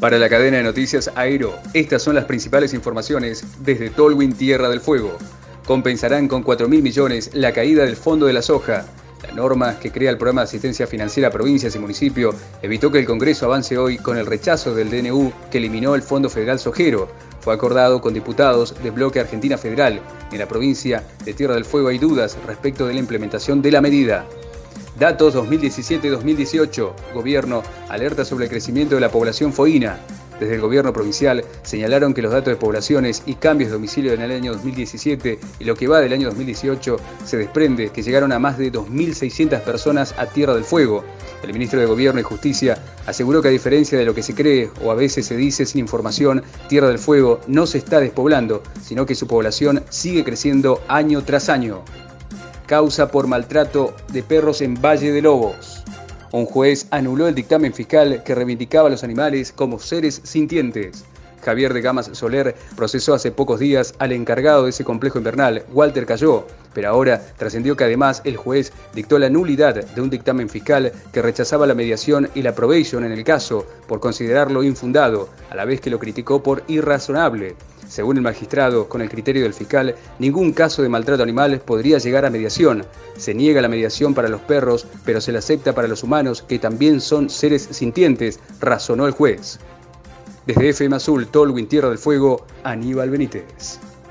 Para la cadena de noticias Aero, estas son las principales informaciones desde Tolwyn Tierra del Fuego. Compensarán con 4 mil millones la caída del Fondo de la Soja. La norma que crea el programa de asistencia financiera a provincias y municipios evitó que el Congreso avance hoy con el rechazo del DNU que eliminó el Fondo Federal Sojero. Fue acordado con diputados del bloque Argentina Federal. En la provincia de Tierra del Fuego hay dudas respecto de la implementación de la medida. Datos 2017-2018. Gobierno alerta sobre el crecimiento de la población foína. Desde el gobierno provincial señalaron que los datos de poblaciones y cambios de domicilio en el año 2017 y lo que va del año 2018 se desprende que llegaron a más de 2.600 personas a Tierra del Fuego. El ministro de Gobierno y Justicia aseguró que a diferencia de lo que se cree o a veces se dice sin información, Tierra del Fuego no se está despoblando, sino que su población sigue creciendo año tras año causa por maltrato de perros en Valle de Lobos. Un juez anuló el dictamen fiscal que reivindicaba a los animales como seres sintientes. Javier de Gamas Soler procesó hace pocos días al encargado de ese complejo invernal, Walter Cayó, pero ahora trascendió que además el juez dictó la nulidad de un dictamen fiscal que rechazaba la mediación y la probation en el caso por considerarlo infundado, a la vez que lo criticó por irrazonable. Según el magistrado, con el criterio del fiscal, ningún caso de maltrato animal podría llegar a mediación. Se niega la mediación para los perros, pero se la acepta para los humanos, que también son seres sintientes, razonó el juez. Desde FM Azul, Tolwin Tierra del Fuego, Aníbal Benítez.